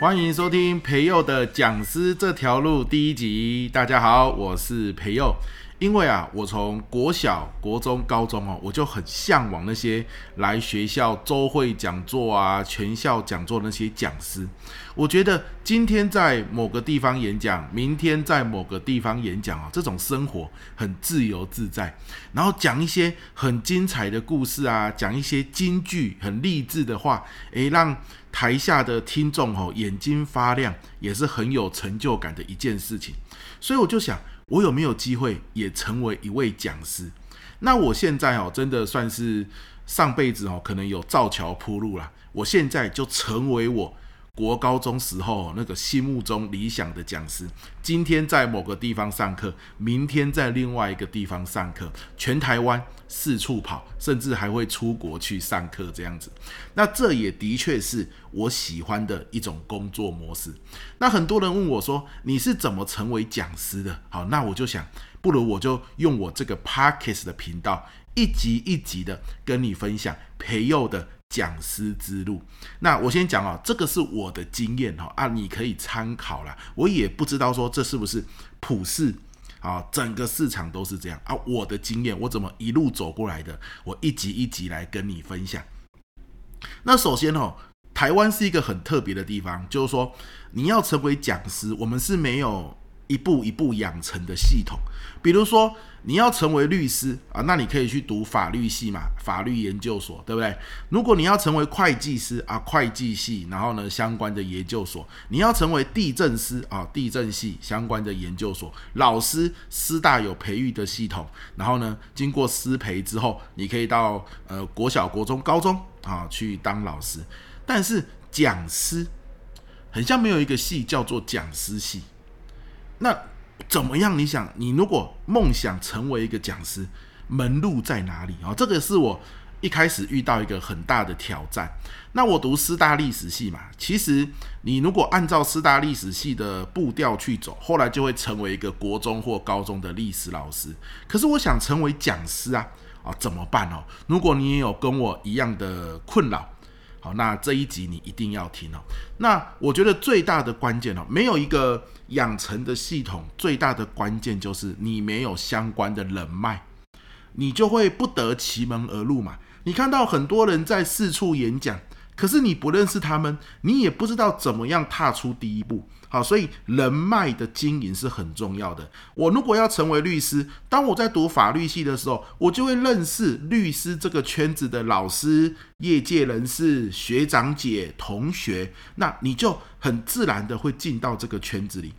欢迎收听培佑的讲师这条路第一集。大家好，我是培佑。因为啊，我从国小、国中、高中哦，我就很向往那些来学校周会讲座啊、全校讲座那些讲师。我觉得今天在某个地方演讲，明天在某个地方演讲啊，这种生活很自由自在。然后讲一些很精彩的故事啊，讲一些金句、很励志的话，诶，让台下的听众哦眼睛发亮，也是很有成就感的一件事情。所以我就想。我有没有机会也成为一位讲师？那我现在哦，真的算是上辈子哦，可能有造桥铺路了。我现在就成为我。国高中时候那个心目中理想的讲师，今天在某个地方上课，明天在另外一个地方上课，全台湾四处跑，甚至还会出国去上课这样子。那这也的确是我喜欢的一种工作模式。那很多人问我说：“你是怎么成为讲师的？”好，那我就想，不如我就用我这个 Parkes 的频道，一集一集的跟你分享培祐的。讲师之路，那我先讲哦，这个是我的经验哈啊，你可以参考啦。我也不知道说这是不是普世啊，整个市场都是这样啊。我的经验，我怎么一路走过来的，我一集一集来跟你分享。那首先哦，台湾是一个很特别的地方，就是说你要成为讲师，我们是没有。一步一步养成的系统，比如说你要成为律师啊，那你可以去读法律系嘛，法律研究所，对不对？如果你要成为会计师啊，会计系，然后呢相关的研究所，你要成为地震师啊，地震系相关的研究所，老师师大有培育的系统，然后呢经过师培之后，你可以到呃国小、国中、高中啊去当老师，但是讲师很像没有一个系叫做讲师系。那怎么样？你想，你如果梦想成为一个讲师，门路在哪里啊？这个是我一开始遇到一个很大的挑战。那我读师大历史系嘛，其实你如果按照师大历史系的步调去走，后来就会成为一个国中或高中的历史老师。可是我想成为讲师啊，啊怎么办哦？如果你也有跟我一样的困扰。好，那这一集你一定要听哦。那我觉得最大的关键哦，没有一个养成的系统，最大的关键就是你没有相关的人脉，你就会不得其门而入嘛。你看到很多人在四处演讲。可是你不认识他们，你也不知道怎么样踏出第一步。好，所以人脉的经营是很重要的。我如果要成为律师，当我在读法律系的时候，我就会认识律师这个圈子的老师、业界人士、学长姐、同学，那你就很自然的会进到这个圈子里。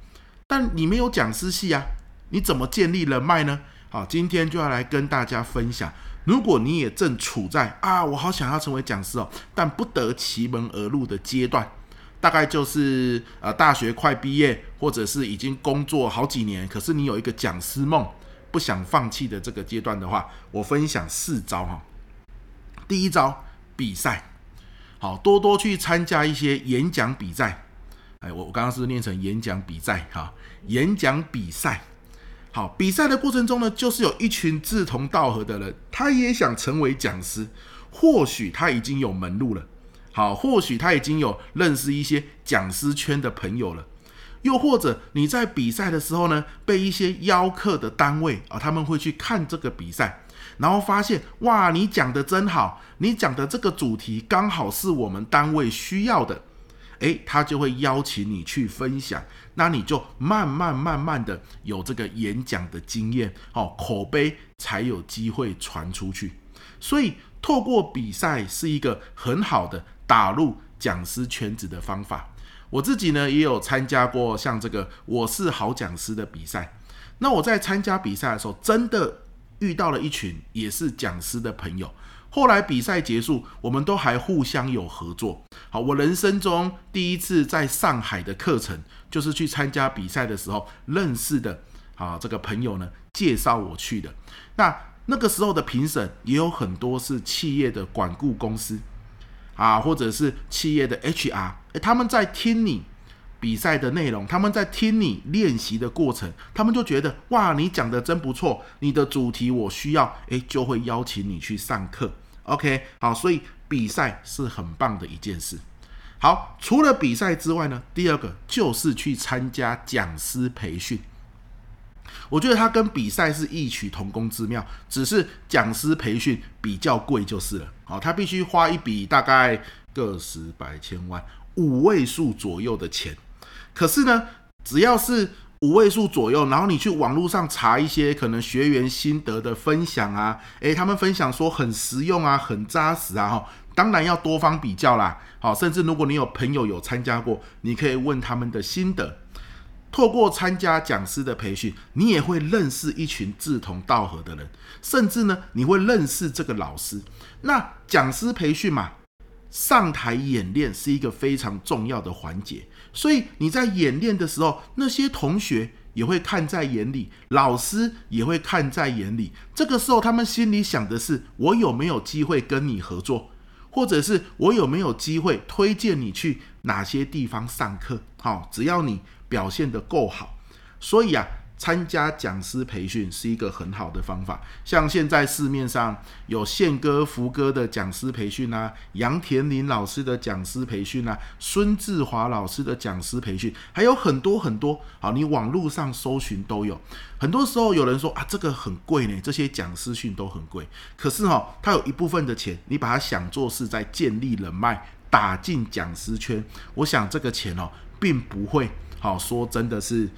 但你没有讲师系啊，你怎么建立人脉呢？好，今天就要来跟大家分享。如果你也正处在啊，我好想要成为讲师哦，但不得其门而入的阶段，大概就是呃大学快毕业，或者是已经工作好几年，可是你有一个讲师梦，不想放弃的这个阶段的话，我分享四招哈。第一招，比赛，好，多多去参加一些演讲比赛。哎，我我刚刚是念成演讲比赛哈？演讲比赛。好，比赛的过程中呢，就是有一群志同道合的人，他也想成为讲师。或许他已经有门路了，好，或许他已经有认识一些讲师圈的朋友了。又或者你在比赛的时候呢，被一些邀客的单位啊，他们会去看这个比赛，然后发现哇，你讲的真好，你讲的这个主题刚好是我们单位需要的。诶，他就会邀请你去分享，那你就慢慢慢慢的有这个演讲的经验，哦，口碑才有机会传出去。所以透过比赛是一个很好的打入讲师圈子的方法。我自己呢也有参加过像这个我是好讲师的比赛。那我在参加比赛的时候，真的遇到了一群也是讲师的朋友。后来比赛结束，我们都还互相有合作。好，我人生中第一次在上海的课程，就是去参加比赛的时候认识的。啊，这个朋友呢介绍我去的。那那个时候的评审也有很多是企业的管顾公司，啊，或者是企业的 HR，他们在听你比赛的内容，他们在听你练习的过程，他们就觉得哇，你讲的真不错，你的主题我需要，诶，就会邀请你去上课。OK，好，所以比赛是很棒的一件事。好，除了比赛之外呢，第二个就是去参加讲师培训。我觉得它跟比赛是异曲同工之妙，只是讲师培训比较贵就是了。好，他必须花一笔大概个十百千万五位数左右的钱。可是呢，只要是五位数左右，然后你去网络上查一些可能学员心得的分享啊，诶，他们分享说很实用啊，很扎实啊，哈，当然要多方比较啦。好，甚至如果你有朋友有参加过，你可以问他们的心得。透过参加讲师的培训，你也会认识一群志同道合的人，甚至呢，你会认识这个老师。那讲师培训嘛，上台演练是一个非常重要的环节，所以你在演练的时候，那些同学也会看在眼里，老师也会看在眼里。这个时候，他们心里想的是：我有没有机会跟你合作，或者是我有没有机会推荐你去哪些地方上课？好，只要你。表现得够好，所以啊，参加讲师培训是一个很好的方法。像现在市面上有宪哥、福哥的讲师培训啊，杨田林老师的讲师培训啊，孙志华老师的讲师培训，还有很多很多。好，你网络上搜寻都有。很多时候有人说啊，这个很贵呢，这些讲师训都很贵。可是哈、哦，它有一部分的钱，你把它想做是在建立人脉，打进讲师圈。我想这个钱哦，并不会。好，说真的是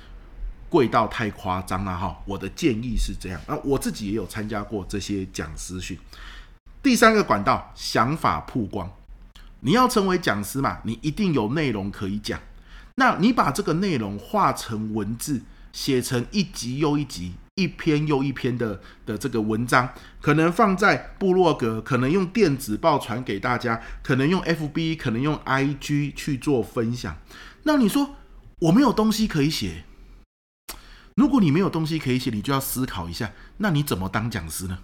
贵到太夸张了哈！我的建议是这样，那我自己也有参加过这些讲师训。第三个管道，想法曝光。你要成为讲师嘛，你一定有内容可以讲。那你把这个内容化成文字，写成一集又一集、一篇又一篇的的这个文章，可能放在部落格，可能用电子报传给大家，可能用 FB，可能用 IG 去做分享。那你说？我没有东西可以写。如果你没有东西可以写，你就要思考一下，那你怎么当讲师呢？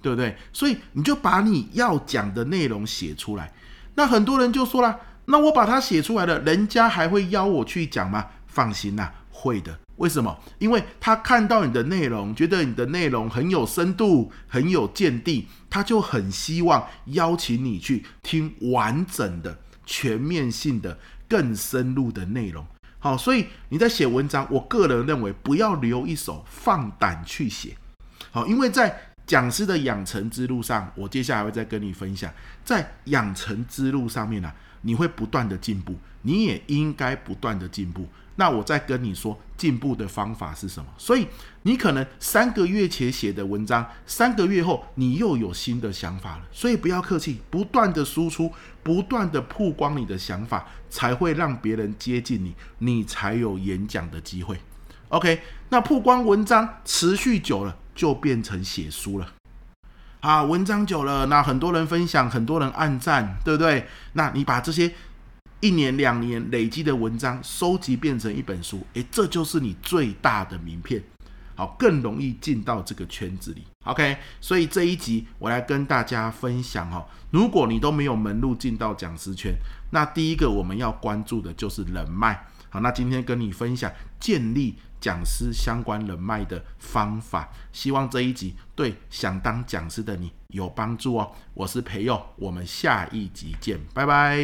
对不对？所以你就把你要讲的内容写出来。那很多人就说了，那我把它写出来了，人家还会邀我去讲吗？放心呐，会的。为什么？因为他看到你的内容，觉得你的内容很有深度，很有见地，他就很希望邀请你去听完整的、全面性的、更深入的内容。好，所以你在写文章，我个人认为不要留一手，放胆去写。好，因为在讲师的养成之路上，我接下来会再跟你分享，在养成之路上面呢、你会不断的进步，你也应该不断的进步。那我再跟你说进步的方法是什么？所以你可能三个月前写的文章，三个月后你又有新的想法了。所以不要客气，不断的输出，不断的曝光你的想法，才会让别人接近你，你才有演讲的机会。OK，那曝光文章持续久了，就变成写书了。啊，文章久了，那很多人分享，很多人按赞，对不对？那你把这些。一年两年累积的文章收集变成一本书，诶，这就是你最大的名片，好，更容易进到这个圈子里。OK，所以这一集我来跟大家分享哈，如果你都没有门路进到讲师圈，那第一个我们要关注的就是人脉。那今天跟你分享建立讲师相关人脉的方法，希望这一集对想当讲师的你有帮助哦。我是培佑，我们下一集见，拜拜。